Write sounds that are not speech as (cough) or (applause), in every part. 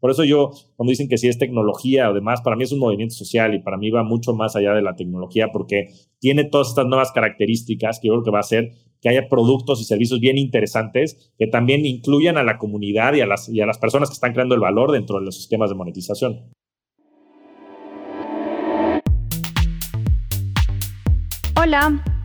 Por eso yo, cuando dicen que si es tecnología o demás, para mí es un movimiento social y para mí va mucho más allá de la tecnología porque tiene todas estas nuevas características que yo creo que va a hacer que haya productos y servicios bien interesantes que también incluyan a la comunidad y a las, y a las personas que están creando el valor dentro de los sistemas de monetización. Hola,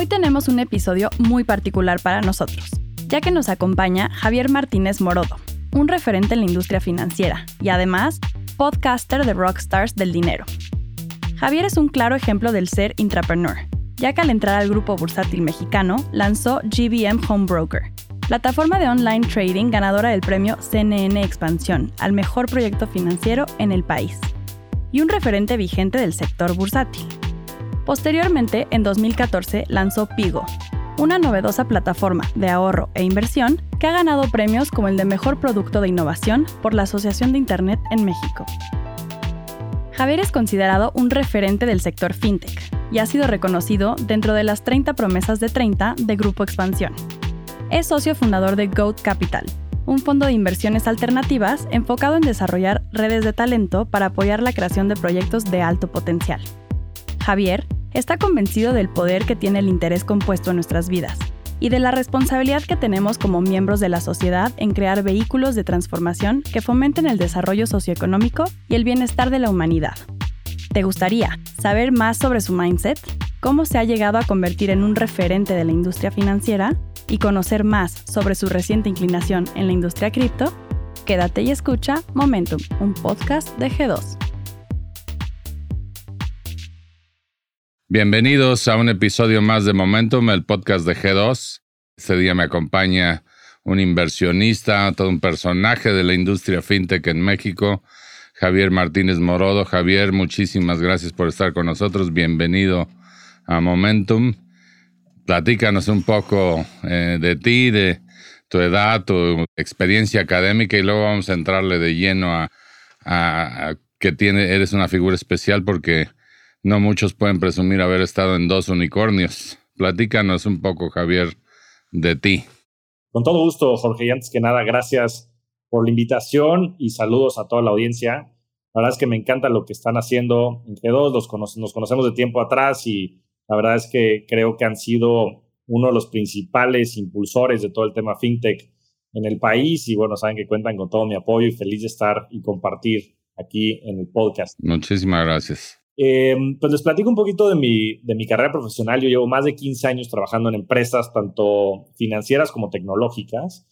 Hoy tenemos un episodio muy particular para nosotros, ya que nos acompaña Javier Martínez Morodo, un referente en la industria financiera y además podcaster de Rockstars del Dinero. Javier es un claro ejemplo del ser intrapreneur, ya que al entrar al grupo bursátil mexicano lanzó GBM Home Broker, plataforma de online trading ganadora del premio CNN Expansión al mejor proyecto financiero en el país, y un referente vigente del sector bursátil. Posteriormente, en 2014, lanzó Pigo, una novedosa plataforma de ahorro e inversión que ha ganado premios como el de Mejor Producto de Innovación por la Asociación de Internet en México. Javier es considerado un referente del sector fintech y ha sido reconocido dentro de las 30 promesas de 30 de Grupo Expansión. Es socio fundador de Goat Capital, un fondo de inversiones alternativas enfocado en desarrollar redes de talento para apoyar la creación de proyectos de alto potencial. Javier está convencido del poder que tiene el interés compuesto en nuestras vidas y de la responsabilidad que tenemos como miembros de la sociedad en crear vehículos de transformación que fomenten el desarrollo socioeconómico y el bienestar de la humanidad. ¿Te gustaría saber más sobre su mindset? ¿Cómo se ha llegado a convertir en un referente de la industria financiera? ¿Y conocer más sobre su reciente inclinación en la industria cripto? Quédate y escucha Momentum, un podcast de G2. Bienvenidos a un episodio más de Momentum, el podcast de G2. Este día me acompaña un inversionista, todo un personaje de la industria fintech en México, Javier Martínez Morodo. Javier, muchísimas gracias por estar con nosotros. Bienvenido a Momentum. Platícanos un poco eh, de ti, de tu edad, tu experiencia académica y luego vamos a entrarle de lleno a, a que tiene, eres una figura especial porque no muchos pueden presumir haber estado en dos unicornios. Platícanos un poco, Javier, de ti. Con todo gusto, Jorge. Y antes que nada, gracias por la invitación y saludos a toda la audiencia. La verdad es que me encanta lo que están haciendo en G2. Los nos conocemos de tiempo atrás y la verdad es que creo que han sido uno de los principales impulsores de todo el tema fintech en el país. Y bueno, saben que cuentan con todo mi apoyo y feliz de estar y compartir aquí en el podcast. Muchísimas gracias. Eh, pues les platico un poquito de mi, de mi carrera profesional. Yo llevo más de 15 años trabajando en empresas, tanto financieras como tecnológicas.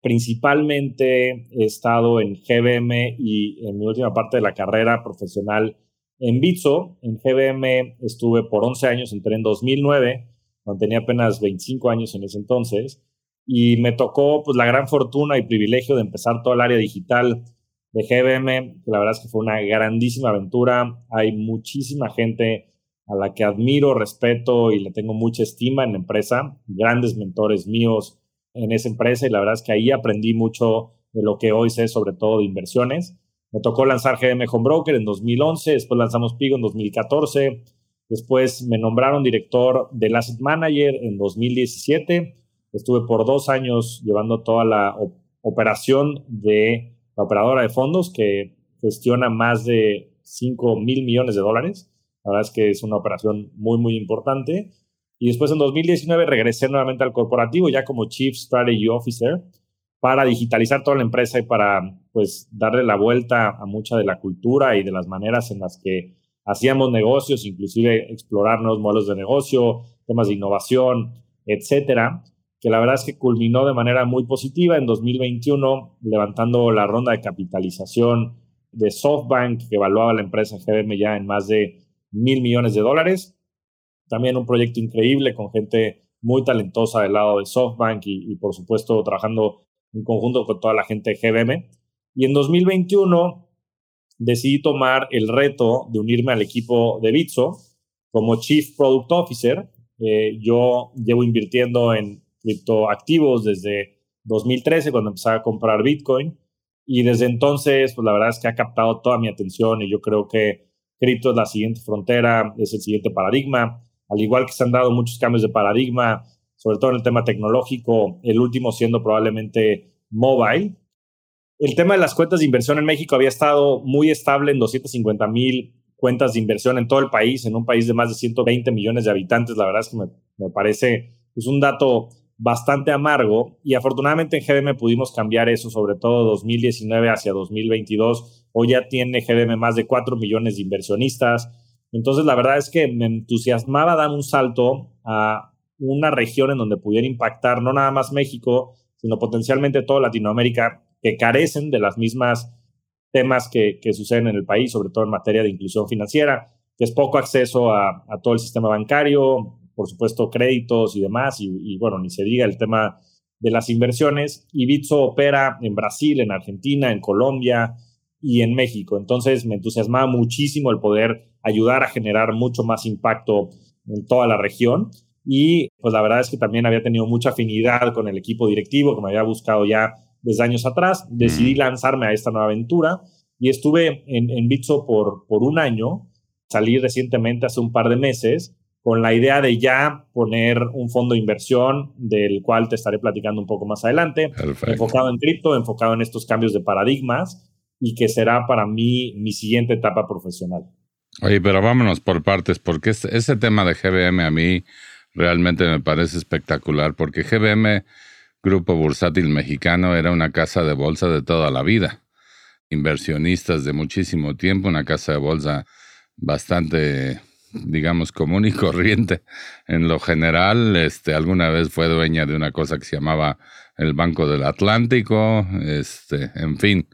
Principalmente he estado en GBM y en mi última parte de la carrera profesional en Bitso. En GBM estuve por 11 años, entré en 2009, cuando tenía apenas 25 años en ese entonces. Y me tocó pues, la gran fortuna y privilegio de empezar todo el área digital de GBM, que la verdad es que fue una grandísima aventura. Hay muchísima gente a la que admiro, respeto y le tengo mucha estima en la empresa, grandes mentores míos en esa empresa y la verdad es que ahí aprendí mucho de lo que hoy sé, sobre todo de inversiones. Me tocó lanzar GBM Home Broker en 2011, después lanzamos Pigo en 2014, después me nombraron director del Asset Manager en 2017. Estuve por dos años llevando toda la operación de la operadora de fondos que gestiona más de 5 mil millones de dólares. La verdad es que es una operación muy, muy importante. Y después en 2019 regresé nuevamente al corporativo ya como Chief Strategy Officer para digitalizar toda la empresa y para pues darle la vuelta a mucha de la cultura y de las maneras en las que hacíamos negocios, inclusive explorar nuevos modelos de negocio, temas de innovación, etcétera que la verdad es que culminó de manera muy positiva en 2021, levantando la ronda de capitalización de SoftBank, que evaluaba la empresa GBM ya en más de mil millones de dólares. También un proyecto increíble con gente muy talentosa del lado de SoftBank y, por supuesto trabajando en conjunto con toda la gente de GBM. Y en 2021 decidí tomar el reto de unirme al equipo de Bitso como Chief Product Officer. Eh, yo llevo invirtiendo en criptoactivos desde 2013, cuando empecé a comprar Bitcoin. Y desde entonces, pues la verdad es que ha captado toda mi atención y yo creo que cripto es la siguiente frontera, es el siguiente paradigma. Al igual que se han dado muchos cambios de paradigma, sobre todo en el tema tecnológico, el último siendo probablemente mobile. El tema de las cuentas de inversión en México había estado muy estable en 250 mil cuentas de inversión en todo el país, en un país de más de 120 millones de habitantes. La verdad es que me, me parece pues, un dato bastante amargo y afortunadamente en GBM pudimos cambiar eso, sobre todo 2019 hacia 2022. Hoy ya tiene GBM más de 4 millones de inversionistas. Entonces la verdad es que me entusiasmaba dar un salto a una región en donde pudiera impactar no nada más México, sino potencialmente toda Latinoamérica, que carecen de las mismas temas que, suceden en el país, sobre todo en materia de inclusión financiera, que es poco acceso a todo el sistema bancario, por supuesto, créditos y demás, y, bueno, ni se diga el tema de las inversiones. Y Bitso opera en Brasil, en Argentina, en Colombia y en México. Entonces me entusiasmaba muchísimo el poder ayudar a generar mucho más impacto en toda la región. Y pues la verdad es que también había tenido mucha afinidad con el equipo directivo que me había buscado ya desde años atrás. Decidí lanzarme a esta nueva aventura y estuve en, en Bitso por, por un año. Salí recientemente hace un par de meses con la idea de ya poner un fondo de inversión del cual te estaré platicando un poco más adelante, enfocado en cripto, enfocado en estos cambios de paradigmas y que será para mí mi siguiente etapa profesional. Oye, pero vámonos por partes, porque ese tema de GBM a mí realmente me parece espectacular, porque GBM, Grupo Bursátil Mexicano, era una casa de bolsa de toda la vida. Inversionistas de muchísimo tiempo, una casa de bolsa bastante digamos, común y corriente. En lo general, este, alguna vez fue dueña de una cosa que se llamaba el Banco del Atlántico, este, en fin.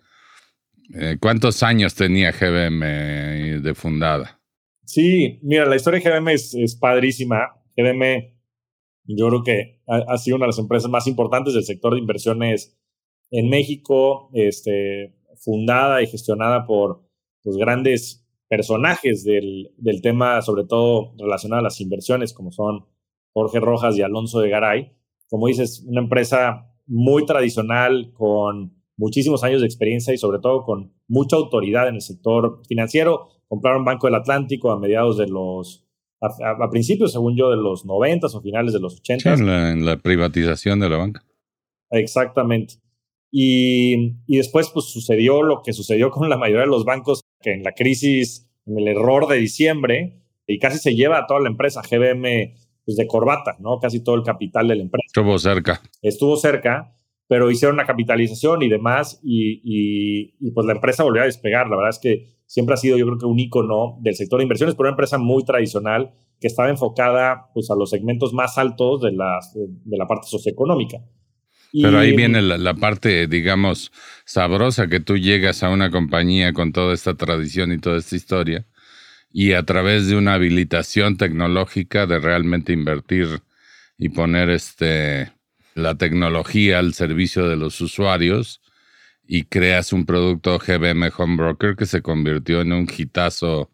Eh, ¿Cuántos años tenía GBM de fundada? Sí, mira, la historia de GBM es, padrísima. GBM, yo creo que ha, sido una de las empresas más importantes del sector de inversiones en México, este, fundada y gestionada por los grandes personajes del, del, tema, sobre todo relacionado a las inversiones, como son Jorge Rojas y Alonso de Garay. Como dices, una empresa muy tradicional, con muchísimos años de experiencia y sobre todo con mucha autoridad en el sector financiero. Compraron Banco del Atlántico a mediados de los, a, principios, según yo, de los 90 o finales de los 80. en, la, en la privatización de la banca. Exactamente. Y, y, después pues sucedió lo que sucedió con la mayoría de los bancos, que en la crisis, en el error de diciembre, y casi se lleva a toda la empresa, GBM pues de corbata, ¿no? Casi todo el capital de la empresa. Estuvo cerca. Estuvo cerca, pero hicieron una capitalización y demás, y, y, y, pues la empresa volvió a despegar. La verdad es que siempre ha sido, yo creo que un icono del sector de inversiones, pero una empresa muy tradicional que estaba enfocada pues a los segmentos más altos de la, de la parte socioeconómica. Pero ahí viene la, parte, digamos, sabrosa que tú llegas a una compañía con toda esta tradición y toda esta historia y a través de una habilitación tecnológica de realmente invertir y poner este, la tecnología al servicio de los usuarios y creas un producto GBM Home Broker que se convirtió en un hitazo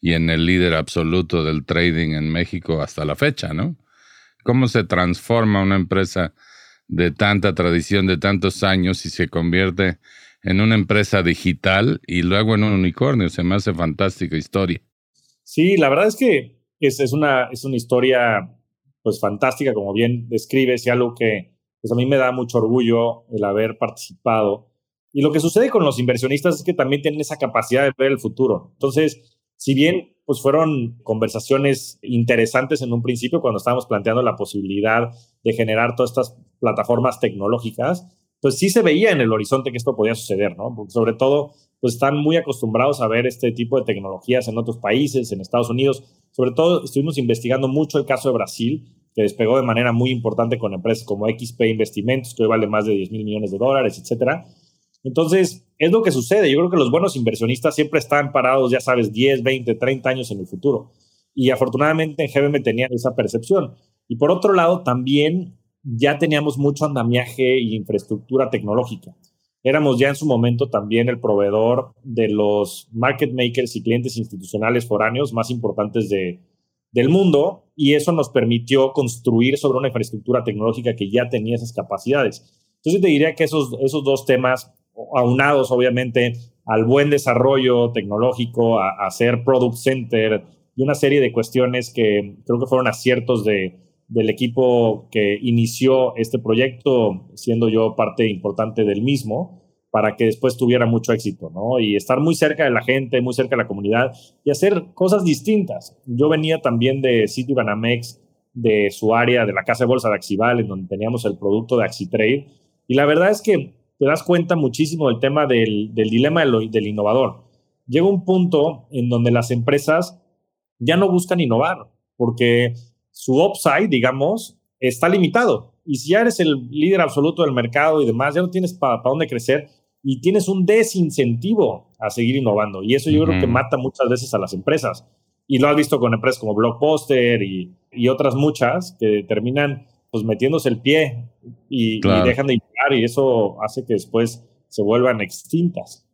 y en el líder absoluto del trading en México hasta la fecha, ¿no? ¿Cómo se transforma una empresa? De tanta tradición, de tantos años y se convierte en una empresa digital y luego en un unicornio. Se me hace fantástica historia. Sí, la verdad es que es, es, una, es una historia pues fantástica, como bien describes, y algo que pues a mí me da mucho orgullo el haber participado. Y lo que sucede con los inversionistas es que también tienen esa capacidad de ver el futuro. Entonces, si bien pues fueron conversaciones interesantes en un principio cuando estábamos planteando la posibilidad de generar todas estas plataformas tecnológicas, pues sí se veía en el horizonte que esto podía suceder, ¿no? Sobre todo, pues están muy acostumbrados a ver este tipo de tecnologías en otros países, en Estados Unidos. Sobre todo, estuvimos investigando mucho el caso de Brasil, que despegó de manera muy importante con empresas como XP Investimentos, que hoy vale más de 10 mil millones de dólares, etcétera. Entonces, es lo que sucede. Yo creo que los buenos inversionistas siempre están parados, ya sabes, 10, 20, 30 años en el futuro. Y afortunadamente en GBM tenía esa percepción. Y por otro lado, también ya teníamos mucho andamiaje y infraestructura tecnológica. éramos ya en su momento también el proveedor de los market makers y clientes institucionales foráneos más importantes de, del mundo y eso nos permitió construir sobre una infraestructura tecnológica que ya tenía esas capacidades. Entonces te diría que esos, esos dos temas, aunados obviamente al buen desarrollo tecnológico, a, a ser product center y una serie de cuestiones que creo que fueron aciertos de, del equipo que inició este proyecto, siendo yo parte importante del mismo, para que después tuviera mucho éxito, ¿no? Y estar muy cerca de la gente, muy cerca de la comunidad y hacer cosas distintas. Yo venía también de Citibanamex, de su área, de la casa de bolsa de Axival, en donde teníamos el producto de Axitrade, y la verdad es que te das cuenta muchísimo del tema del, del dilema del, del innovador. Llega un punto en donde las empresas ya no buscan innovar, porque su upside, digamos, está limitado. Y si ya eres el líder absoluto del mercado y demás, ya no tienes para dónde crecer y tienes un desincentivo a seguir innovando. Y eso yo creo que mata muchas veces a las empresas. Y lo has visto con empresas como Blockbuster y, y otras muchas que terminan pues metiéndose el pie y, y dejan de innovar y eso hace que después se vuelvan extintas.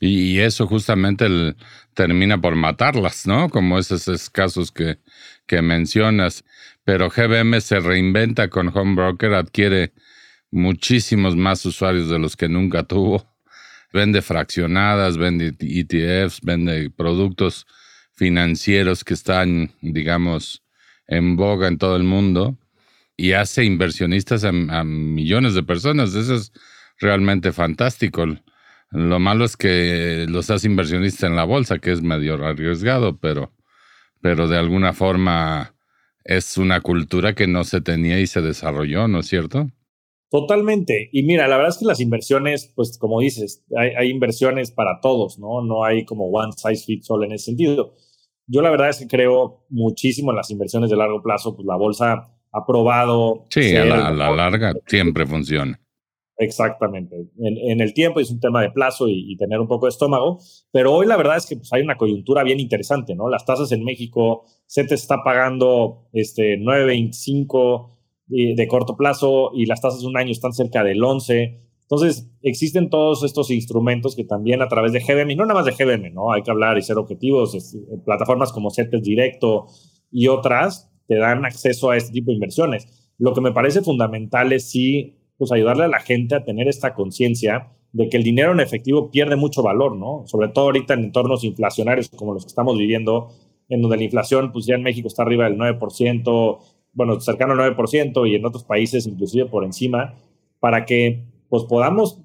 Y eso justamente el, termina por matarlas, ¿no? Como esos, casos que, que mencionas. Pero GBM se reinventa con Homebroker, adquiere muchísimos más usuarios de los que nunca tuvo. Vende fraccionadas, vende ETFs, vende productos financieros que están, digamos, en boga en todo el mundo y hace inversionistas a, millones de personas. Eso es realmente fantástico. Lo malo es que los hace inversionista en la bolsa, que es medio arriesgado, pero, pero de alguna forma es una cultura que no se tenía y se desarrolló, ¿no es cierto? Totalmente. Y mira, la verdad es que las inversiones, pues como dices, hay, hay, inversiones para todos, ¿no? No hay como one size fits all en ese sentido. Yo la verdad es que creo muchísimo en las inversiones de largo plazo, pues la bolsa ha probado. Sí, a la, a la larga siempre funciona. Exactamente. En, el tiempo es un tema de plazo y, tener un poco de estómago, pero hoy la verdad es que pues, hay una coyuntura bien interesante, ¿no? Las tasas en México, se te está pagando este, 9.25 de, de corto plazo y las tasas de un año están cerca del 11. Entonces, existen todos estos instrumentos que también a través de GBM, y no nada más de GBM, ¿no? Hay que hablar y ser objetivos, plataformas como CETES Directo y otras te dan acceso a este tipo de inversiones. Lo que me parece fundamental es si pues ayudarle a la gente a tener esta conciencia de que el dinero en efectivo pierde mucho valor, ¿no? Sobre todo ahorita en entornos inflacionarios como los que estamos viviendo, en donde la inflación, pues ya en México está arriba del 9%, bueno, cercano al 9% y en otros países inclusive por encima, para que pues podamos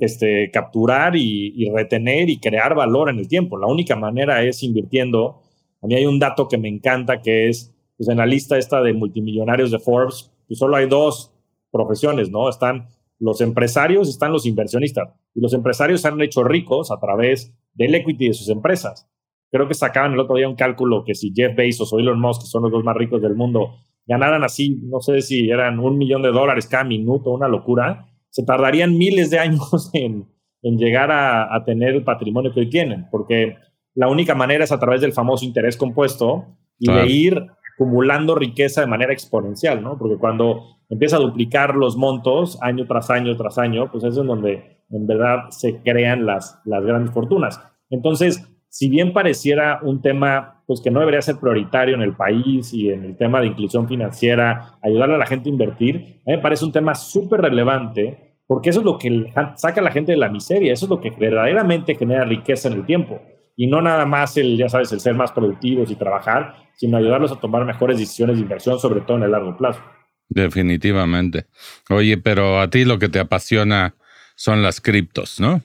este, capturar y, y retener y crear valor en el tiempo. La única manera es invirtiendo. A mí hay un dato que me encanta que es, pues en la lista esta de multimillonarios de Forbes, pues solo hay dos profesiones, ¿no? Están los empresarios, están los inversionistas. Y los empresarios se han hecho ricos a través del equity de sus empresas. Creo que sacaban el otro día un cálculo que si Jeff Bezos o Elon Musk, que son los dos más ricos del mundo, ganaran así, no sé si eran un millón de dólares cada minuto, una locura, se tardarían miles de años (laughs) en, en llegar a, a, tener el patrimonio que hoy tienen, porque la única manera es a través del famoso interés compuesto y claro. de ir acumulando riqueza de manera exponencial, ¿no? Porque cuando empieza a duplicar los montos año tras año tras año, pues eso es donde en verdad se crean las, las grandes fortunas. Entonces, si bien pareciera un tema pues que no debería ser prioritario en el país y en el tema de inclusión financiera, ayudarle a la gente a invertir, a mí me parece un tema súper relevante porque eso es lo que saca a la gente de la miseria, eso es lo que verdaderamente genera riqueza en el tiempo y no nada más el, ya sabes, el ser más productivos y trabajar, sino ayudarlos a tomar mejores decisiones de inversión, sobre todo en el largo plazo. Definitivamente. Oye, pero a ti lo que te apasiona son las criptos, ¿no?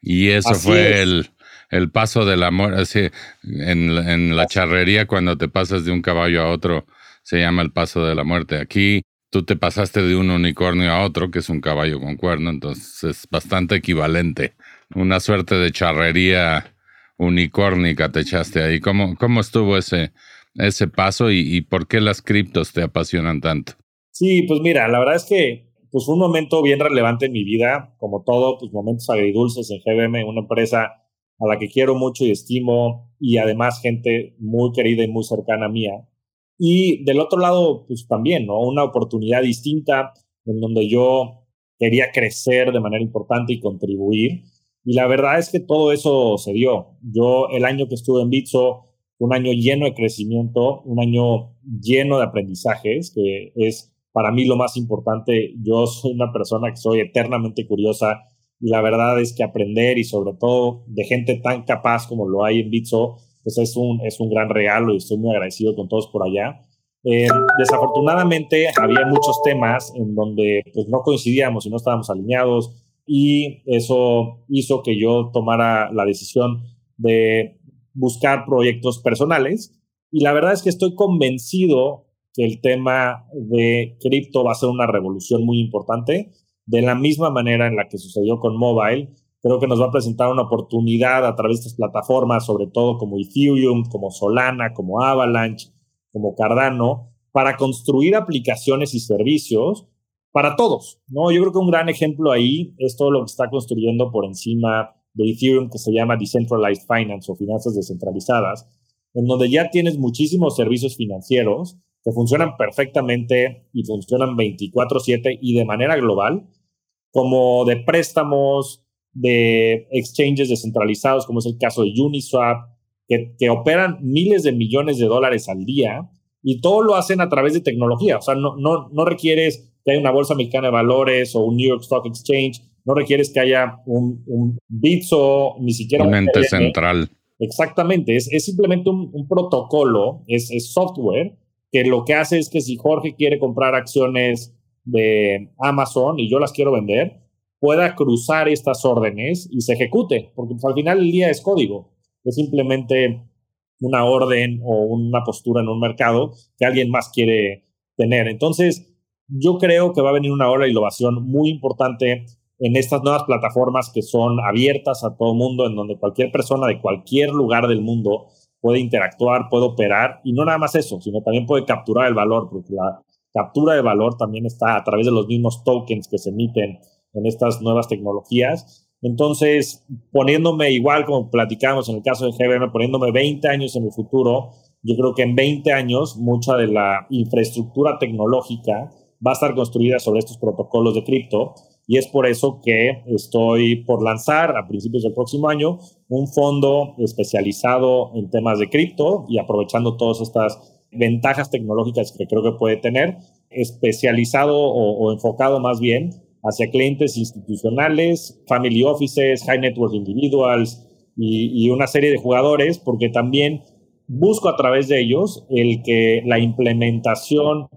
Y eso Así fue el, el, paso del amor. Así, en, en la charrería, cuando te pasas de un caballo a otro, se llama el paso de la muerte. Aquí tú te pasaste de un unicornio a otro, que es un caballo con cuerno, entonces es bastante equivalente. Una suerte de charrería unicórnica te echaste ahí. ¿Cómo, cómo estuvo ese, ese paso y, y, por qué las criptos te apasionan tanto? Sí, pues mira, la verdad es que pues fue un momento bien relevante en mi vida, como todo, pues momentos agridulces en GBM, una empresa a la que quiero mucho y estimo y además gente muy querida y muy cercana mía. Y del otro lado, pues también, ¿no? Una oportunidad distinta en donde yo quería crecer de manera importante y contribuir. Y la verdad es que todo eso se dio. Yo el año que estuve en Bitso, un año lleno de crecimiento, un año lleno de aprendizajes, que es para mí lo más importante. Yo soy una persona que soy eternamente curiosa y la verdad es que aprender y sobre todo de gente tan capaz como lo hay en Bitso, pues es un, es un gran regalo y estoy muy agradecido con todos por allá. Eh, desafortunadamente había muchos temas en donde pues, no coincidíamos y no estábamos alineados y eso hizo que yo tomara la decisión de buscar proyectos personales y la verdad es que estoy convencido que el tema de cripto va a ser una revolución muy importante de la misma manera en la que sucedió con mobile. Creo que nos va a presentar una oportunidad a través de estas plataformas, sobre todo como Ethereum, como Solana, como Avalanche, como Cardano, para construir aplicaciones y servicios para todos. ¿no? Yo creo que un gran ejemplo ahí es todo lo que está construyendo por encima de Ethereum que se llama Decentralized Finance o finanzas descentralizadas, en donde ya tienes muchísimos servicios financieros que funcionan perfectamente y funcionan 24/7 y de manera global, como de préstamos, de exchanges descentralizados, como es el caso de Uniswap, que, que operan miles de millones de dólares al día y todo lo hacen a través de tecnología. O sea, no, no, no requieres que haya una bolsa mexicana de valores o un New York Stock Exchange, no requieres que haya un, un Bitso, ni siquiera un, ente central. Exactamente, es, es simplemente un, un protocolo, es, es, software que lo que hace es que si Jorge quiere comprar acciones de Amazon y yo las quiero vender, pueda cruzar estas órdenes y se ejecute, porque pues, al final el día es código, es simplemente una orden o una postura en un mercado que alguien más quiere tener. Entonces, yo creo que va a venir una hora de innovación muy importante en estas nuevas plataformas que son abiertas a todo mundo, en donde cualquier persona de cualquier lugar del mundo puede interactuar, puede operar, y no nada más eso, sino también puede capturar el valor, porque la captura de valor también está a través de los mismos tokens que se emiten en estas nuevas tecnologías. Entonces, poniéndome igual como platicamos en el caso de GBM, poniéndome 20 años en el futuro, yo creo que en 20 años mucha de la infraestructura tecnológica va a estar construida sobre estos protocolos de cripto y es por eso que estoy por lanzar a principios del próximo año un fondo especializado en temas de cripto y aprovechando todas estas ventajas tecnológicas que creo que puede tener, especializado o, enfocado más bien hacia clientes institucionales, family offices, high network individuals y, una serie de jugadores, porque también busco a través de ellos el que la implementación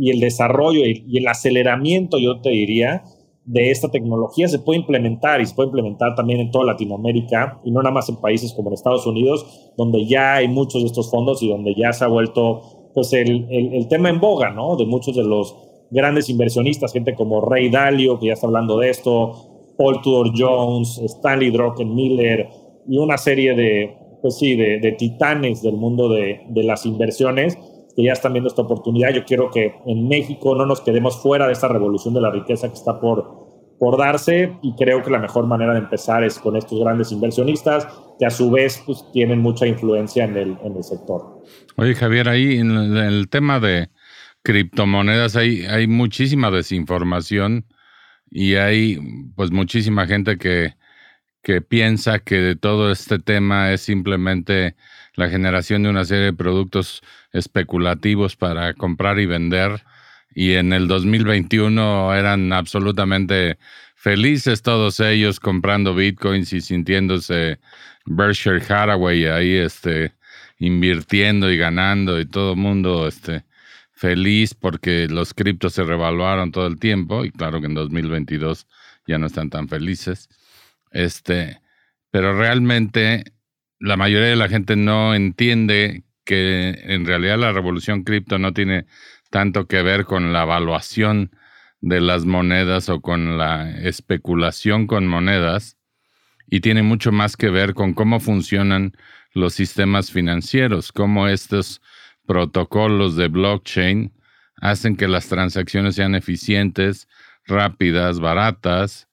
y el desarrollo y el aceleramiento, yo te diría, de esta tecnología se puede implementar y se puede implementar también en toda Latinoamérica y no nada más en países como en Estados Unidos, donde ya hay muchos de estos fondos y donde ya se ha vuelto pues el, el, tema en boga, ¿no? De muchos de los grandes inversionistas, gente como Ray Dalio, que ya está hablando de esto, Paul Tudor Jones, Stanley Druckenmiller y una serie de, pues sí, de, de titanes del mundo de, de las inversiones que ya están viendo esta oportunidad. Yo quiero que en México no nos quedemos fuera de esta revolución de la riqueza que está por, por darse y creo que la mejor manera de empezar es con estos grandes inversionistas que a su vez pues, tienen mucha influencia en el, en el sector. Oye Javier, ahí en el tema de criptomonedas hay, hay muchísima desinformación y hay pues muchísima gente que, que piensa que todo este tema es simplemente la generación de una serie de productos especulativos para comprar y vender. Y en el 2021 eran absolutamente felices todos ellos comprando bitcoins y sintiéndose Berkshire Hathaway ahí este, invirtiendo y ganando y todo el mundo este, feliz porque los criptos se revaluaron todo el tiempo y claro que en 2022 ya no están tan felices. Este, pero realmente la mayoría de la gente no entiende que en realidad la revolución cripto no tiene tanto que ver con la evaluación de las monedas o con la especulación con monedas y tiene mucho más que ver con cómo funcionan los sistemas financieros, cómo estos protocolos de blockchain hacen que las transacciones sean eficientes, rápidas, baratas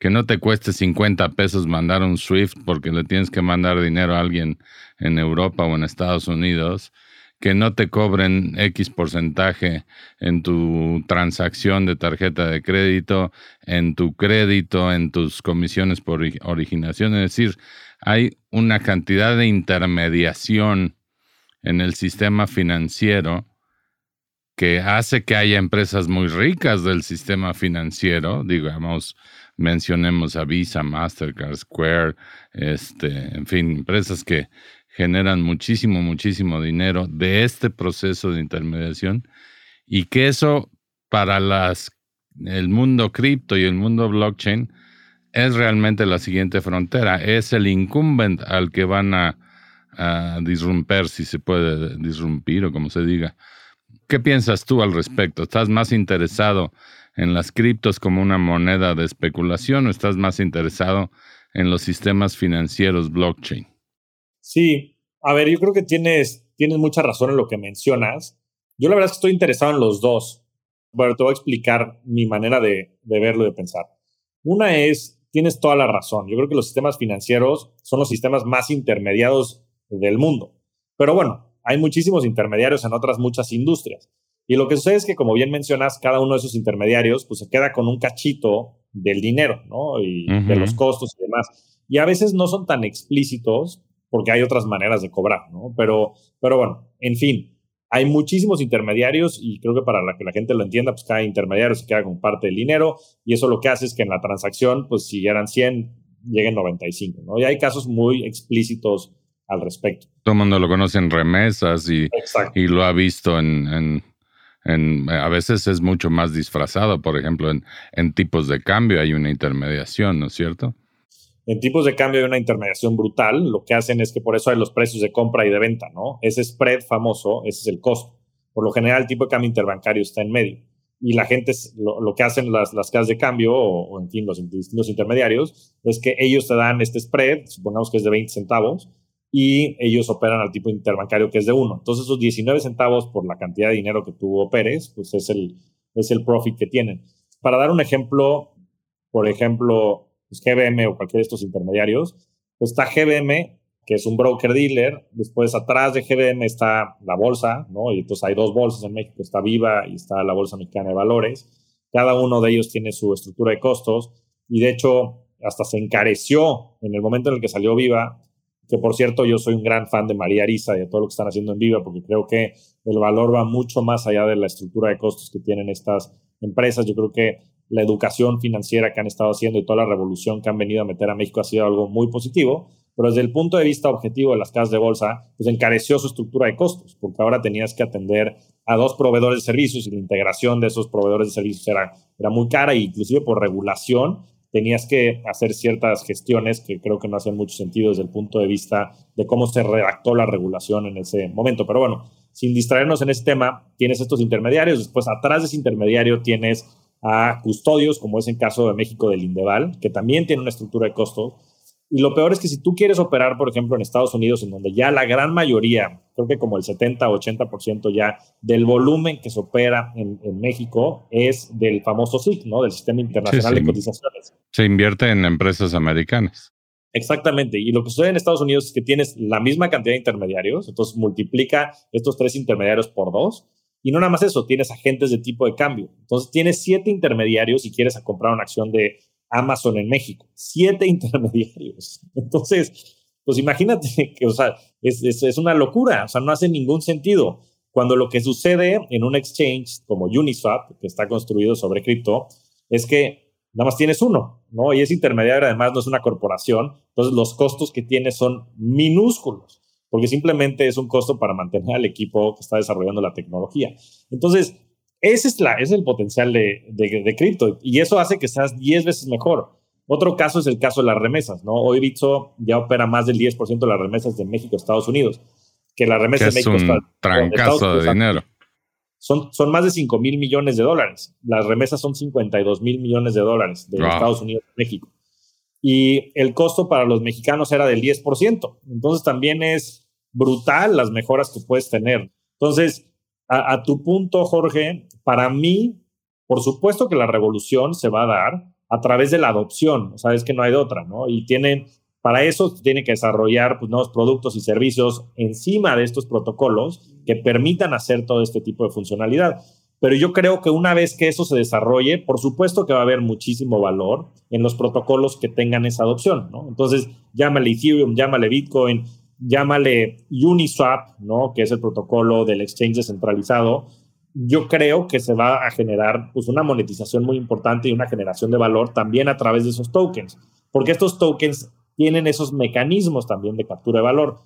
que no te cueste 50 pesos mandar un SWIFT porque le tienes que mandar dinero a alguien en Europa o en Estados Unidos, que no te cobren X porcentaje en tu transacción de tarjeta de crédito, en tu crédito, en tus comisiones por originación. Es decir, hay una cantidad de intermediación en el sistema financiero que hace que haya empresas muy ricas del sistema financiero, digamos, mencionemos a Visa, Mastercard, Square, este, en fin, empresas que generan muchísimo, muchísimo dinero de este proceso de intermediación y que eso para las, el mundo cripto y el mundo blockchain es realmente la siguiente frontera, es el incumbent al que van a, a disrumper, si se puede disrumpir o como se diga. ¿Qué piensas tú al respecto? ¿Estás más interesado en las criptos como una moneda de especulación o estás más interesado en los sistemas financieros blockchain? Sí, a ver, yo creo que tienes, tienes mucha razón en lo que mencionas. Yo la verdad es que estoy interesado en los dos. Bueno, te voy a explicar mi manera de, de verlo y de pensar. Una es, tienes toda la razón. Yo creo que los sistemas financieros son los sistemas más intermediados del mundo. Pero bueno, hay muchísimos intermediarios en otras muchas industrias. Y lo que sucede es que, como bien mencionas, cada uno de esos intermediarios pues, se queda con un cachito del dinero, ¿no? Y de los costos y demás. Y a veces no son tan explícitos porque hay otras maneras de cobrar, ¿no? Pero, pero bueno, en fin, hay muchísimos intermediarios y creo que para que la gente lo entienda, pues cada intermediario se queda con parte del dinero y eso lo que hace es que en la transacción, pues si eran 100, lleguen 95, ¿no? Y hay casos muy explícitos al respecto. Todo el mundo lo conoce en remesas y, y lo ha visto en, en, a veces es mucho más disfrazado, por ejemplo, en, en tipos de cambio hay una intermediación, ¿no es cierto? En tipos de cambio hay una intermediación brutal. Lo que hacen es que por eso hay los precios de compra y de venta, ¿no? Ese spread famoso, ese es el costo. Por lo general, el tipo de cambio interbancario está en medio. Y la gente, lo, que hacen las, las casas de cambio o, en fin, los distintos intermediarios, es que ellos te dan este spread, supongamos que es de 20 centavos, y ellos operan al tipo interbancario que es de 1. Entonces, esos 19 centavos por la cantidad de dinero que tú operes, pues es el, es el profit que tienen. Para dar un ejemplo, por ejemplo, pues GBM o cualquiera de estos intermediarios, pues está GBM, que es un broker dealer, después atrás de GBM está la bolsa, ¿no? Y entonces hay dos bolsas en México, está Viva y está la Bolsa Mexicana de Valores. Cada uno de ellos tiene su estructura de costos y de hecho hasta se encareció en el momento en el que salió Viva, que por cierto yo soy un gran fan de María Arisa y de todo lo que están haciendo en Viva, porque creo que el valor va mucho más allá de la estructura de costos que tienen estas empresas. Yo creo que la educación financiera que han estado haciendo y toda la revolución que han venido a meter a México ha sido algo muy positivo, pero desde el punto de vista objetivo de las casas de bolsa, pues encareció su estructura de costos, porque ahora tenías que atender a dos proveedores de servicios y la integración de esos proveedores de servicios era, era muy cara e inclusive por regulación tenías que hacer ciertas gestiones que creo que no hacen mucho sentido desde el punto de vista de cómo se redactó la regulación en ese momento. Pero bueno, sin distraernos en ese tema, tienes estos intermediarios, después atrás de ese intermediario tienes a custodios, como es el caso de México del Indeval, que también tiene una estructura de costos. Y lo peor es que si tú quieres operar, por ejemplo, en Estados Unidos, en donde ya la gran mayoría, creo que como el 70-80% ya del volumen que se opera en, México es del famoso SIC, ¿no? Del Sistema Internacional de Cotizaciones. Se invierte en empresas americanas. Exactamente. Y lo que sucede en Estados Unidos es que tienes la misma cantidad de intermediarios, entonces multiplica estos tres intermediarios por dos y no nada más eso, tienes agentes de tipo de cambio. Entonces tienes siete intermediarios si quieres comprar una acción de Amazon en México. Siete (laughs) intermediarios. Entonces, pues imagínate (laughs) que, o sea, es, es, una locura, o sea, no hace ningún sentido. Cuando lo que sucede en un exchange como Uniswap, que está construido sobre cripto, es que nada más tienes uno, ¿no? Y ese intermediario además no es una corporación, entonces los costos que tiene son minúsculos porque simplemente es un costo para mantener al equipo que está desarrollando la tecnología. Entonces, ese es, la, es el potencial de, de, cripto y eso hace que seas 10 veces mejor. Otro caso es el caso de las remesas, ¿no? Hoy Bitso ya opera más del 10% de las remesas de México a Estados Unidos, que la remesa de México es un trancazo de, dinero. Son, son más de 5 mil millones de dólares. Las remesas son 52 mil millones de dólares de Estados Unidos a México y el costo para los mexicanos era del 10%. Entonces también es brutal las mejoras que puedes tener. Entonces, a, tu punto, Jorge, para mí, por supuesto que la revolución se va a dar a través de la adopción, o sea, es que no hay de otra, ¿no? Y tienen Para eso tiene que desarrollar pues, nuevos productos y servicios encima de estos protocolos que permitan hacer todo este tipo de funcionalidad. Pero yo creo que una vez que eso se desarrolle, por supuesto que va a haber muchísimo valor en los protocolos que tengan esa adopción, ¿no? Entonces, llámale Ethereum, llámale Bitcoin, llámale Uniswap, ¿no? Que es el protocolo del exchange descentralizado. Yo creo que se va a generar pues, una monetización muy importante y una generación de valor también a través de esos tokens, porque estos tokens tienen esos mecanismos también de captura de valor.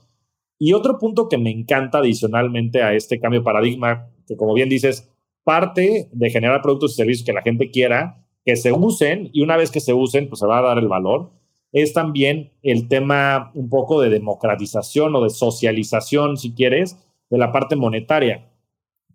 Y otro punto que me encanta adicionalmente a este cambio de paradigma, que como bien dices, parte de generar productos y servicios que la gente quiera, que se usen y una vez que se usen, pues se va a dar el valor, es también el tema un poco de democratización o de socialización, si quieres, de la parte monetaria.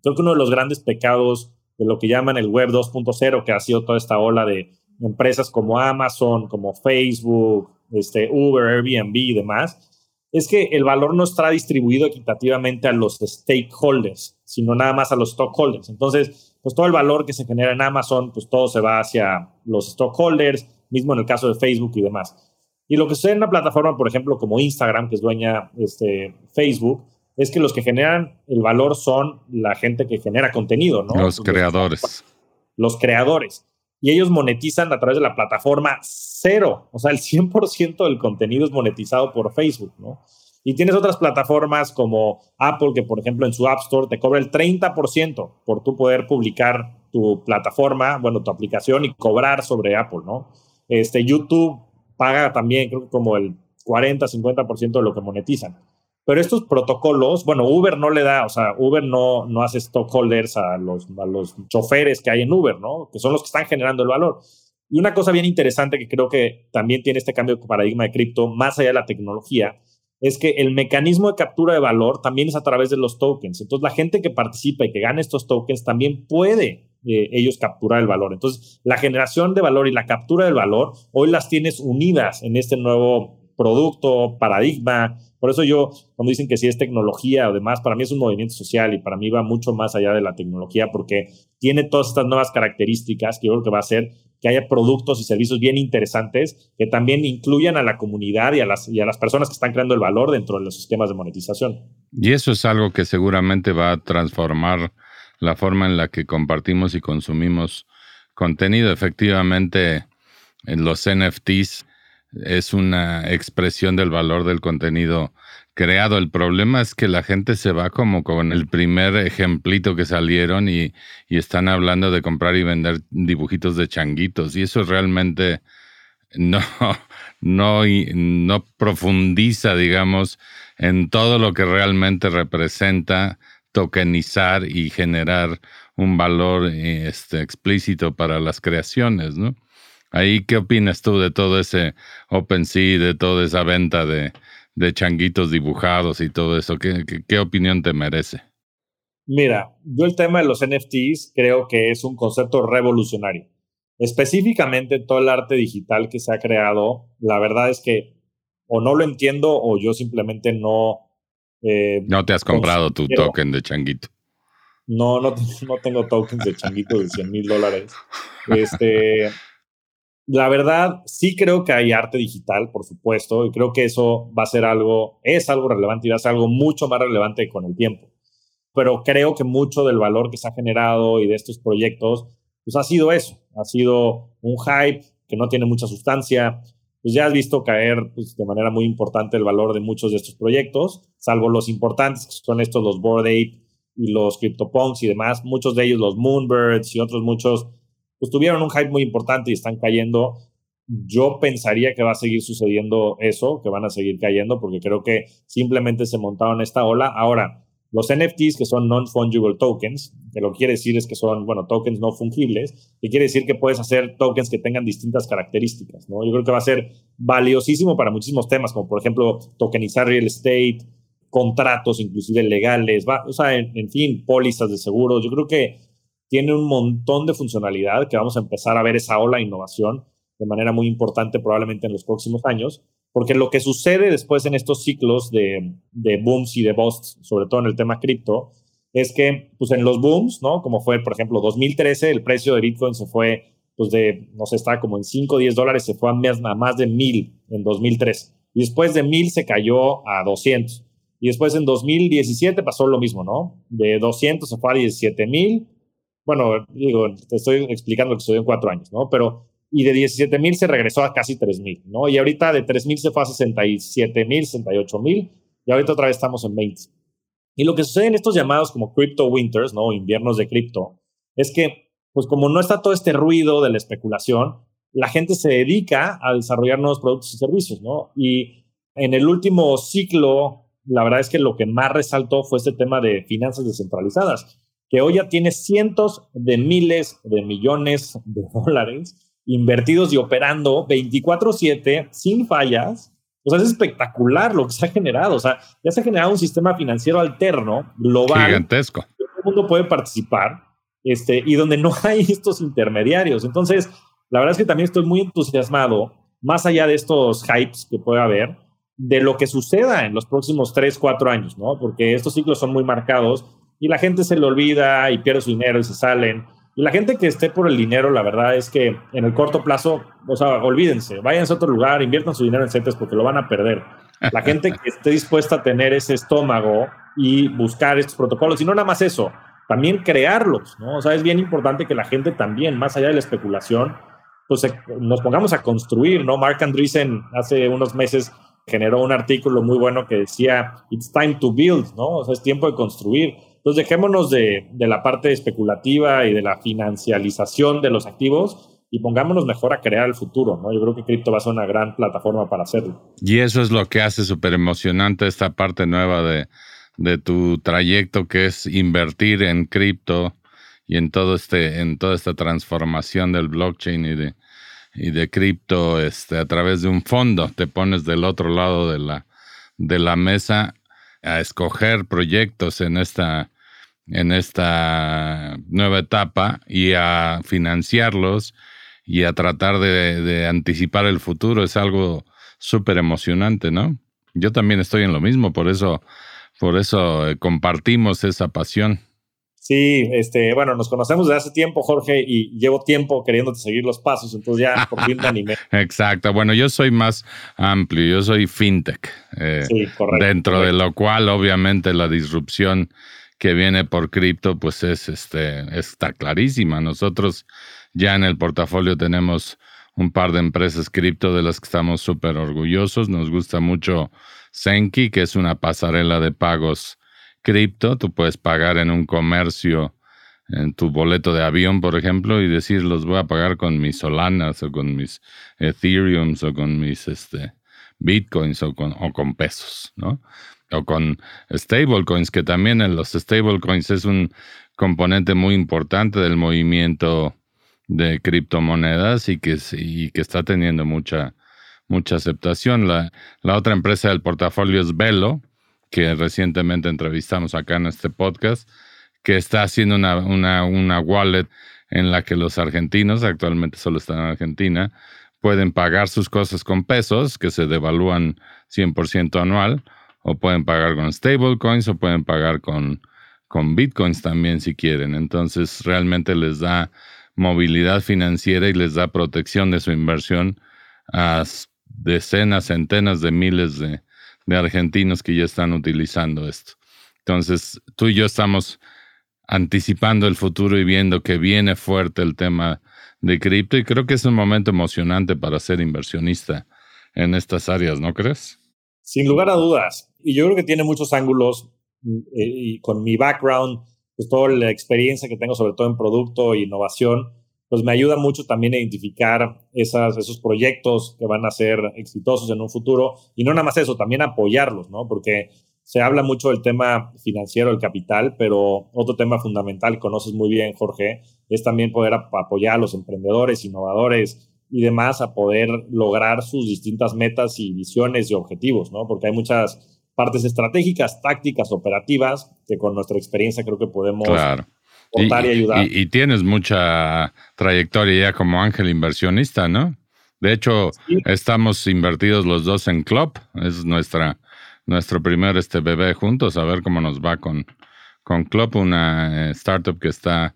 Creo que uno de los grandes pecados de lo que llaman el Web 2.0, que ha sido toda esta ola de empresas como Amazon, como Facebook, este, Uber, Airbnb y demás, es que el valor no está distribuido equitativamente a los stakeholders, sino nada más a los stockholders. Entonces, pues todo el valor que se genera en Amazon, pues todo se va hacia los stockholders, mismo en el caso de Facebook y demás. Y lo que sucede en una plataforma, por ejemplo, como Instagram, que es dueña este, Facebook, es que los que generan el valor son la gente que genera contenido, ¿no? Los creadores. Los creadores y ellos monetizan a través de la plataforma cero. O sea, el 100% del contenido es monetizado por Facebook, ¿no? Y tienes otras plataformas como Apple, que por ejemplo en su App Store te cobra el 30% por tu poder publicar tu plataforma, bueno, tu aplicación y cobrar sobre Apple, ¿no? Este, YouTube paga también, creo que como el 40, 50% de lo que monetizan. Pero estos protocolos, bueno, Uber no le da, o sea, Uber no, no hace stockholders a los, a los choferes que hay en Uber, ¿no? Que son los que están generando el valor. Y una cosa bien interesante que creo que también tiene este cambio de paradigma de cripto, más allá de la tecnología, es que el mecanismo de captura de valor también es a través de los tokens. Entonces, la gente que participa y que gana estos tokens también puede eh, ellos capturar el valor. Entonces, la generación de valor y la captura del valor hoy las tienes unidas en este nuevo producto, paradigma, por eso yo, cuando dicen que si es tecnología o demás, para mí es un movimiento social y para mí va mucho más allá de la tecnología porque tiene todas estas nuevas características que yo creo que va a hacer que haya productos y servicios bien interesantes que también incluyan a la comunidad y a las, y a las personas que están creando el valor dentro de los sistemas de monetización. Y eso es algo que seguramente va a transformar la forma en la que compartimos y consumimos contenido. Efectivamente, en los NFTs es una expresión del valor del contenido creado. El problema es que la gente se va como con el primer ejemplito que salieron y, están hablando de comprar y vender dibujitos de changuitos. Y eso realmente no, no, no profundiza, digamos, en todo lo que realmente representa tokenizar y generar un valor este, explícito para las creaciones, ¿no? Ahí, ¿qué opinas tú de todo ese OpenSea, de toda esa venta de, changuitos dibujados y todo eso? ¿Qué, ¿Qué, opinión te merece? Mira, yo el tema de los NFTs creo que es un concepto revolucionario. Específicamente todo el arte digital que se ha creado, la verdad es que o no lo entiendo o yo simplemente no... Eh, no te has comprado tu token de changuito. No, no, (laughs) no tengo tokens de changuito de 100 mil dólares. Este, (laughs) la verdad, sí creo que hay arte digital, por supuesto, y creo que eso va a ser algo, es algo relevante y va a ser algo mucho más relevante con el tiempo. Pero creo que mucho del valor que se ha generado y de estos proyectos, pues ha sido eso, ha sido un hype que no tiene mucha sustancia. Pues ya has visto caer pues, de manera muy importante el valor de muchos de estos proyectos, salvo los importantes, que son estos, los Bored Ape y los CryptoPunks y demás, muchos de ellos, los Moonbirds y otros muchos pues tuvieron un hype muy importante y están cayendo. Yo pensaría que va a seguir sucediendo eso, que van a seguir cayendo, porque creo que simplemente se montaron esta ola. Ahora, los NFTs, que son non-fungible tokens, que lo que quiere decir es que son, bueno, tokens no fungibles, que quiere decir que puedes hacer tokens que tengan distintas características, ¿no? Yo creo que va a ser valiosísimo para muchísimos temas, como por ejemplo tokenizar real estate, contratos inclusive legales, va, o sea, en, en fin, pólizas de seguros. Yo creo que tiene un montón de funcionalidad que vamos a empezar a ver esa ola de innovación de manera muy importante probablemente en los próximos años, porque lo que sucede después en estos ciclos de, de booms y de busts, sobre todo en el tema cripto, es que pues en los booms, ¿no? Como fue, por ejemplo, 2013, el precio de Bitcoin se fue, pues de, no sé, estaba como en 5 o 10 dólares, se fue a más, de 1000 en 2013. y después de 1000 se cayó a 200. Y después en 2017 pasó lo mismo, ¿no? De 200 se fue a 17 mil. Bueno, digo, te estoy explicando que sucedió en cuatro años, ¿no? Pero, y de 17 mil se regresó a casi 3 mil, ¿no? Y ahorita de 3 mil se fue a 67 mil, 68 mil, y ahorita otra vez estamos en 20. Y lo que sucede en estos llamados como crypto winters, ¿no? Inviernos de cripto, es que, pues como no está todo este ruido de la especulación, la gente se dedica a desarrollar nuevos productos y servicios, ¿no? Y en el último ciclo, la verdad es que lo que más resaltó fue este tema de finanzas descentralizadas, que hoy ya tiene cientos de miles de millones de dólares invertidos y operando 24/7 sin fallas. O sea, es espectacular lo que se ha generado. O sea, ya se ha generado un sistema financiero alterno, global. Gigantesco. Todo el mundo puede participar este, y donde no (laughs) hay estos intermediarios. Entonces, la verdad es que también estoy muy entusiasmado, más allá de estos hypes que puede haber, de lo que suceda en los próximos 3, 4 años, ¿no? Porque estos ciclos son muy marcados y la gente se le olvida y pierde su dinero y se salen. Y la gente que esté por el dinero, la verdad es que en el corto plazo, o sea, olvídense, váyanse a otro lugar, inviertan su dinero en CETES porque lo van a perder. La gente que esté dispuesta a tener ese estómago y buscar estos protocolos, y no nada más eso, también crearlos, ¿no? O sea, es bien importante que la gente también, más allá de la especulación, pues nos pongamos a construir, ¿no? Mark Andreessen hace unos meses generó un artículo muy bueno que decía, it's time to build, ¿no? O sea, es tiempo de construir. Entonces, dejémonos de, de la parte especulativa y de la financialización de los activos y pongámonos mejor a crear el futuro, ¿no? Yo creo que cripto va a ser una gran plataforma para hacerlo. Y eso es lo que hace súper emocionante esta parte nueva de, de tu trayecto, que es invertir en cripto y en todo este, en toda esta transformación del blockchain y de, y de cripto este, a través de un fondo. Te pones del otro lado de la, de la mesa a escoger proyectos en esta, en esta nueva etapa y a financiarlos y a tratar de, anticipar el futuro. Es algo súper emocionante, ¿no? Yo también estoy en lo mismo, por eso, por eso eh, compartimos esa pasión. Sí, este, bueno, nos conocemos desde hace tiempo, Jorge, y llevo tiempo queriéndote seguir los pasos, entonces ya por fin animé. (laughs) Exacto, bueno, yo soy más amplio, yo soy fintech. Eh, sí, correcto. Dentro de lo cual, obviamente, la disrupción que viene por cripto, pues es, este, está clarísima. Nosotros ya en el portafolio tenemos un par de empresas cripto de las que estamos súper orgullosos. Nos gusta mucho Senki, que es una pasarela de pagos cripto, tú puedes pagar en un comercio, en tu boleto de avión, por ejemplo, y decir, los voy a pagar con mis Solanas o con mis Ethereums o con mis este, Bitcoins o con, o con pesos, ¿no? O con stablecoins, que también en los stablecoins es un componente muy importante del movimiento de criptomonedas y que, y que está teniendo mucha, mucha aceptación. La, la otra empresa del portafolio es Velo, que recientemente entrevistamos acá en este podcast, que está haciendo una, una, una wallet en la que los argentinos, actualmente solo están en Argentina, pueden pagar sus cosas con pesos, que se devalúan 100% anual, o pueden pagar con stablecoins, o pueden pagar con, con bitcoins también si quieren. Entonces realmente les da movilidad financiera y les da protección de su inversión a decenas, centenas de miles de, de argentinos que ya están utilizando esto. Entonces, tú y yo estamos anticipando el futuro y viendo que viene fuerte el tema de cripto y creo que es un momento emocionante para ser inversionista en estas áreas, ¿no crees? Sin lugar a dudas. Y yo creo que tiene muchos ángulos eh, y con mi background, pues toda la experiencia que tengo sobre todo en producto e innovación, pues me ayuda mucho también a identificar esos proyectos que van a ser exitosos en un futuro y no nada más eso, también apoyarlos, ¿no? Porque se habla mucho del tema financiero, el capital, pero otro tema fundamental, conoces muy bien, Jorge, es también poder apoyar a los emprendedores, innovadores y demás a poder lograr sus distintas metas y visiones y objetivos, ¿no? Porque hay muchas partes estratégicas, tácticas, operativas, que con nuestra experiencia creo que podemos claro y, tienes mucha trayectoria ya como ángel inversionista, ¿no? De hecho, estamos invertidos los dos en Club. Es nuestra, nuestro primer este bebé juntos, a ver cómo nos va con, con Club, una eh, startup que está,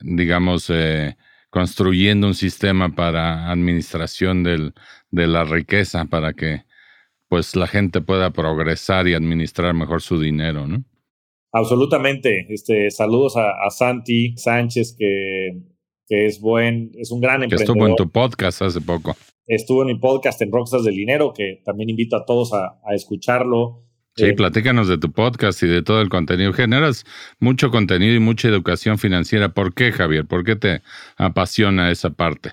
digamos, eh, construyendo un sistema para administración del, de la riqueza, para que pues la gente pueda progresar y administrar mejor su dinero, ¿no? Absolutamente. Este, saludos a, Santi Sánchez, que, que, es buen, es un gran emprendedor. estuvo en tu podcast hace poco. Estuvo en mi podcast en Rockstas del Dinero, que también invito a todos a, a escucharlo. Sí, eh, platícanos de tu podcast y de todo el contenido. Generas mucho contenido y mucha educación financiera. ¿Por qué, Javier? ¿Por qué te apasiona esa parte?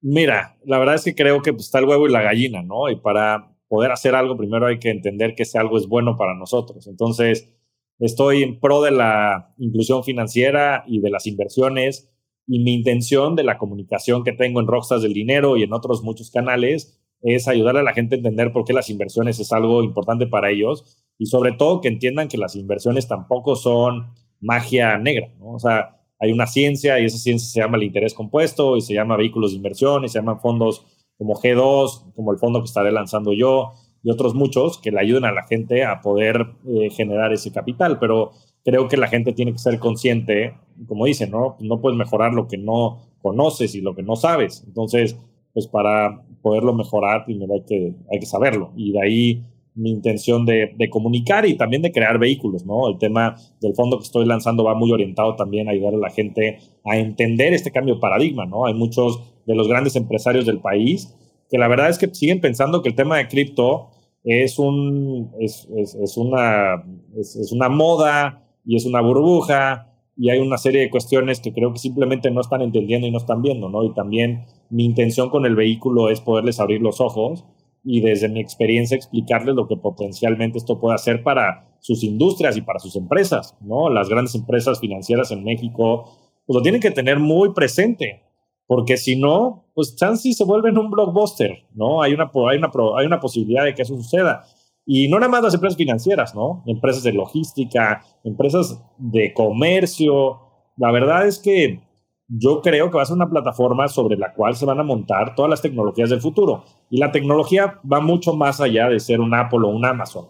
Mira, la verdad es que creo que pues, está el huevo y la gallina, ¿no? Y para poder hacer algo, primero hay que entender que ese algo es bueno para nosotros. Entonces, estoy en pro de la inclusión financiera y de las inversiones y mi intención de la comunicación que tengo en Rockstars del Dinero y en otros muchos canales es ayudarle a la gente a entender por qué las inversiones es algo importante para ellos y sobre todo que entiendan que las inversiones tampoco son magia negra. O sea, hay una ciencia y esa ciencia se llama el interés compuesto y se llama vehículos de inversión y se llaman fondos como G2, como el fondo que estaré lanzando yo y otros muchos que le ayuden a la gente a poder eh, generar ese capital. Pero creo que la gente tiene que ser consciente, como dicen, ¿no? No puedes mejorar lo que no conoces y lo que no sabes. Entonces, pues para poderlo mejorar, primero hay que, hay que saberlo. Y de ahí mi intención de, de, comunicar y también de crear vehículos, ¿no? El tema del fondo que estoy lanzando va muy orientado también a ayudar a la gente a entender este cambio de paradigma, ¿no? Hay muchos de los grandes empresarios del país que la verdad es que siguen pensando que el tema de cripto es, un, es, es, una, es, una moda y es una burbuja y hay una serie de cuestiones que creo que simplemente no están entendiendo y no están viendo, ¿no? Y también mi intención con el vehículo es poderles abrir los ojos y desde mi experiencia explicarles lo que potencialmente esto puede hacer para sus industrias y para sus empresas, ¿no? Las grandes empresas financieras en México, pues lo tienen que tener muy presente, porque si no, pues chances se vuelven un blockbuster, ¿no? Hay una, hay, una, hay una posibilidad de que eso suceda. Y no nada más las empresas financieras, ¿no? Empresas de logística, empresas de comercio. La verdad es que yo creo que va a ser una plataforma sobre la cual se van a montar todas las tecnologías del futuro. Y la tecnología va mucho más allá de ser un Apple o un Amazon.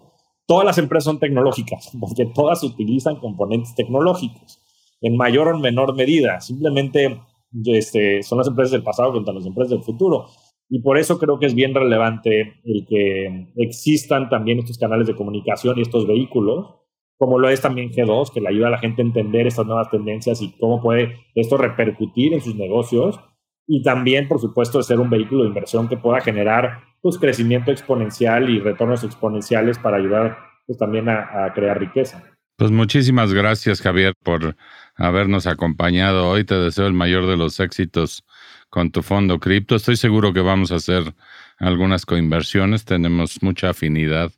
Todas las empresas son tecnológicas, (laughs) porque todas utilizan componentes tecnológicos, en mayor o menor medida. Simplemente este, son las empresas del pasado contra las empresas del futuro. Y por eso creo que es bien relevante el que existan también estos canales de comunicación y estos vehículos, como lo es también G2, que le ayuda a la gente a entender estas nuevas tendencias y cómo puede esto repercutir en sus negocios. Y también, por supuesto, ser un vehículo de inversión que pueda generar pues, crecimiento exponencial y retornos exponenciales para ayudar pues, también a, a crear riqueza. Pues muchísimas gracias, Javier, por habernos acompañado hoy. Te deseo el mayor de los éxitos con tu fondo cripto. Estoy seguro que vamos a hacer algunas coinversiones. Tenemos mucha afinidad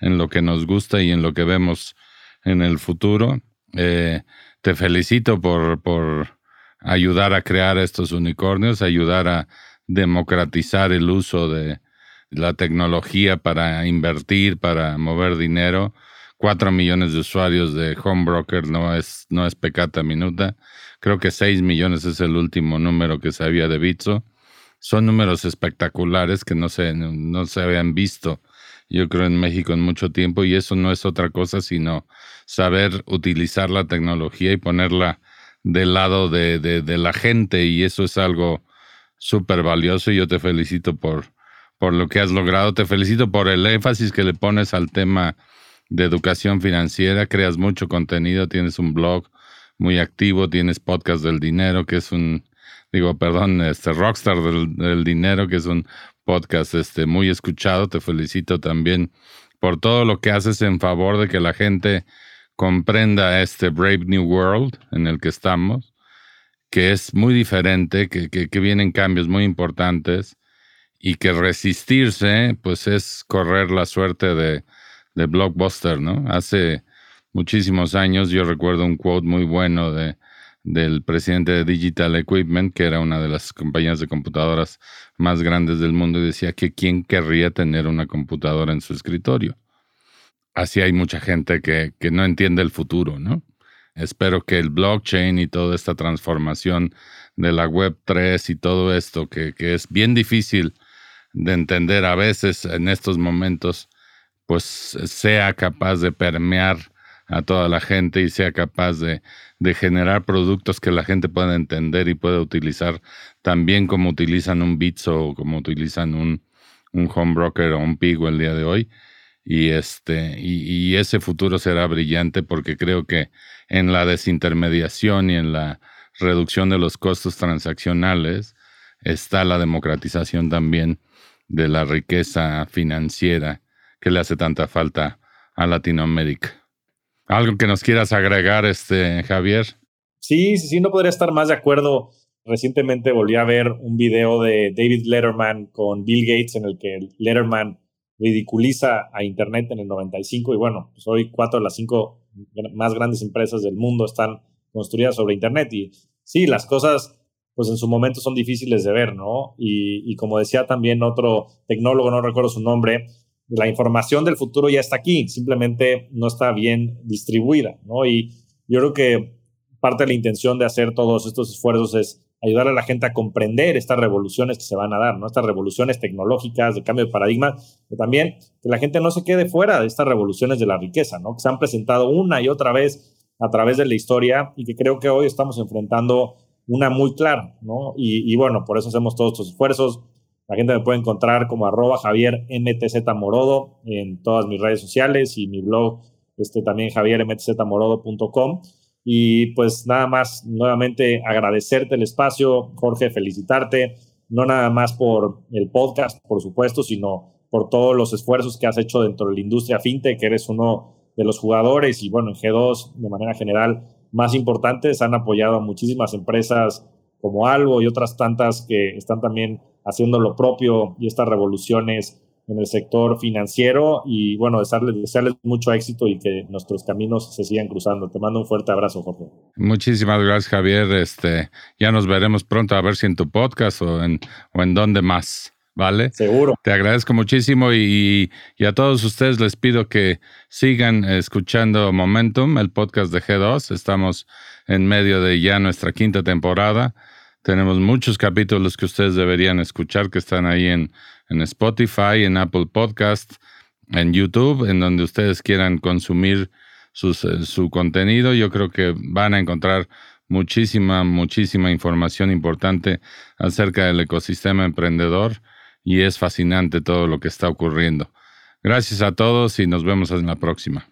en lo que nos gusta y en lo que vemos en el futuro. Eh, te felicito por, por ayudar a crear estos unicornios, ayudar a democratizar el uso de la tecnología para invertir, para mover dinero. Cuatro millones de usuarios de Homebroker no es, no es pecata minuta. Creo que 6 millones es el último número que se había de Bitso. Son números espectaculares que no se, no se habían visto, yo creo, en México en mucho tiempo. Y eso no es otra cosa sino saber utilizar la tecnología y ponerla del lado de, de, la gente. Y eso es algo súper valioso. Y yo te felicito por, por lo que has logrado. Te felicito por el énfasis que le pones al tema de educación financiera. Creas mucho contenido, tienes un blog muy activo, tienes podcast del dinero, que es un, digo, perdón, este Rockstar del, dinero, que es un podcast este, muy escuchado. Te felicito también por todo lo que haces en favor de que la gente comprenda este Brave New World en el que estamos, que es muy diferente, que, que, que vienen cambios muy importantes y que resistirse, pues es correr la suerte de, de Blockbuster, ¿no? Hace muchísimos años. Yo recuerdo un quote muy bueno de, del presidente de Digital Equipment, que era una de las compañías de computadoras más grandes del mundo, y decía que quién querría tener una computadora en su escritorio. Así hay mucha gente que, que no entiende el futuro, ¿no? Espero que el blockchain y toda esta transformación de la Web 3 y todo esto, que, que es bien difícil de entender a veces en estos momentos, pues sea capaz de permear a toda la gente y sea capaz de, generar productos que la gente pueda entender y pueda utilizar también como utilizan un Bitso o como utilizan un, un home broker o un pigo el día de hoy. Y, este, y, ese futuro será brillante porque creo que en la desintermediación y en la reducción de los costos transaccionales está la democratización también de la riqueza financiera que le hace tanta falta a Latinoamérica. ¿Algo que nos quieras agregar, este, Javier? Sí, sí, sí, no podría estar más de acuerdo. Recientemente volví a ver un video de David Letterman con Bill Gates en el que Letterman ridiculiza a Internet en el 95 y bueno, pues hoy cuatro de las cinco más grandes empresas del mundo están construidas sobre Internet y sí, las cosas pues en su momento son difíciles de ver, ¿no? Y, y como decía también otro tecnólogo, no recuerdo su nombre, la información del futuro ya está aquí, simplemente no está bien distribuida, ¿no? Y yo creo que parte de la intención de hacer todos estos esfuerzos es ayudar a la gente a comprender estas revoluciones que se van a dar, ¿no? Estas revoluciones tecnológicas, de cambio de paradigma, pero también que la gente no se quede fuera de estas revoluciones de la riqueza, ¿no? Que se han presentado una y otra vez a través de la historia y que creo que hoy estamos enfrentando una muy clara, ¿no? Y, y bueno, por eso hacemos todos estos esfuerzos. La gente me puede encontrar como arroba Javier MTZ Morodo en todas mis redes sociales y mi blog este, también javiermtzmorodo.com. Y pues nada más, nuevamente agradecerte el espacio, Jorge, felicitarte, no nada más por el podcast, por supuesto, sino por todos los esfuerzos que has hecho dentro de la industria fintech, que eres uno de los jugadores y bueno, en G2 de manera general más importantes, han apoyado a muchísimas empresas como Algo y otras tantas que están también haciendo lo propio y estas revoluciones en el sector financiero y bueno, desearles, desearles mucho éxito y que nuestros caminos se sigan cruzando. Te mando un fuerte abrazo, Jorge. Muchísimas gracias, Javier. Este, ya nos veremos pronto a ver si en tu podcast o en, o en dónde más. ¿Vale? Seguro. Te agradezco muchísimo y, y, a todos ustedes les pido que sigan escuchando Momentum, el podcast de G2. Estamos en medio de ya nuestra quinta temporada. Tenemos muchos capítulos que ustedes deberían escuchar que están ahí en, en Spotify, en Apple Podcast, en YouTube, en donde ustedes quieran consumir eh, su contenido. Yo creo que van a encontrar muchísima, muchísima información importante acerca del ecosistema emprendedor y es fascinante todo lo que está ocurriendo. Gracias a todos y nos vemos en la próxima.